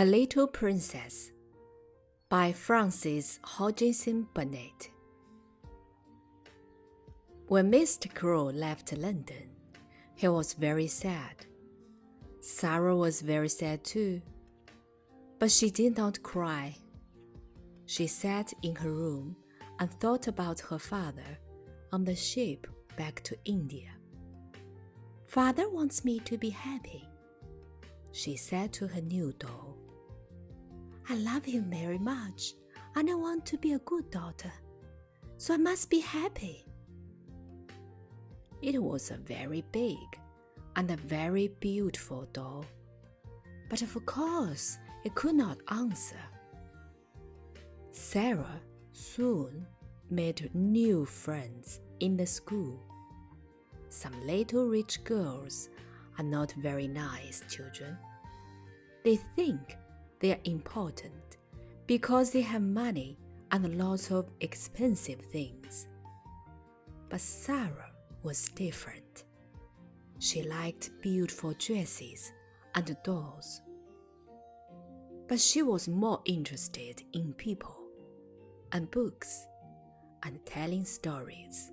A Little Princess by Frances Hodgson Burnett. When Mr. Crewe left London, he was very sad. Sara was very sad too, but she did not cry. She sat in her room and thought about her father on the ship back to India. Father wants me to be happy, she said to her new doll. I love him very much, and I want to be a good daughter, so I must be happy. It was a very big and a very beautiful doll, but of course it could not answer. Sara soon made new friends in the school some little rich girls are not very nice children. They think they are important because they have money and lots of expensive things. But Sara was different. She liked beautiful dresses and dolls. But she was more interested in people and books and telling stories.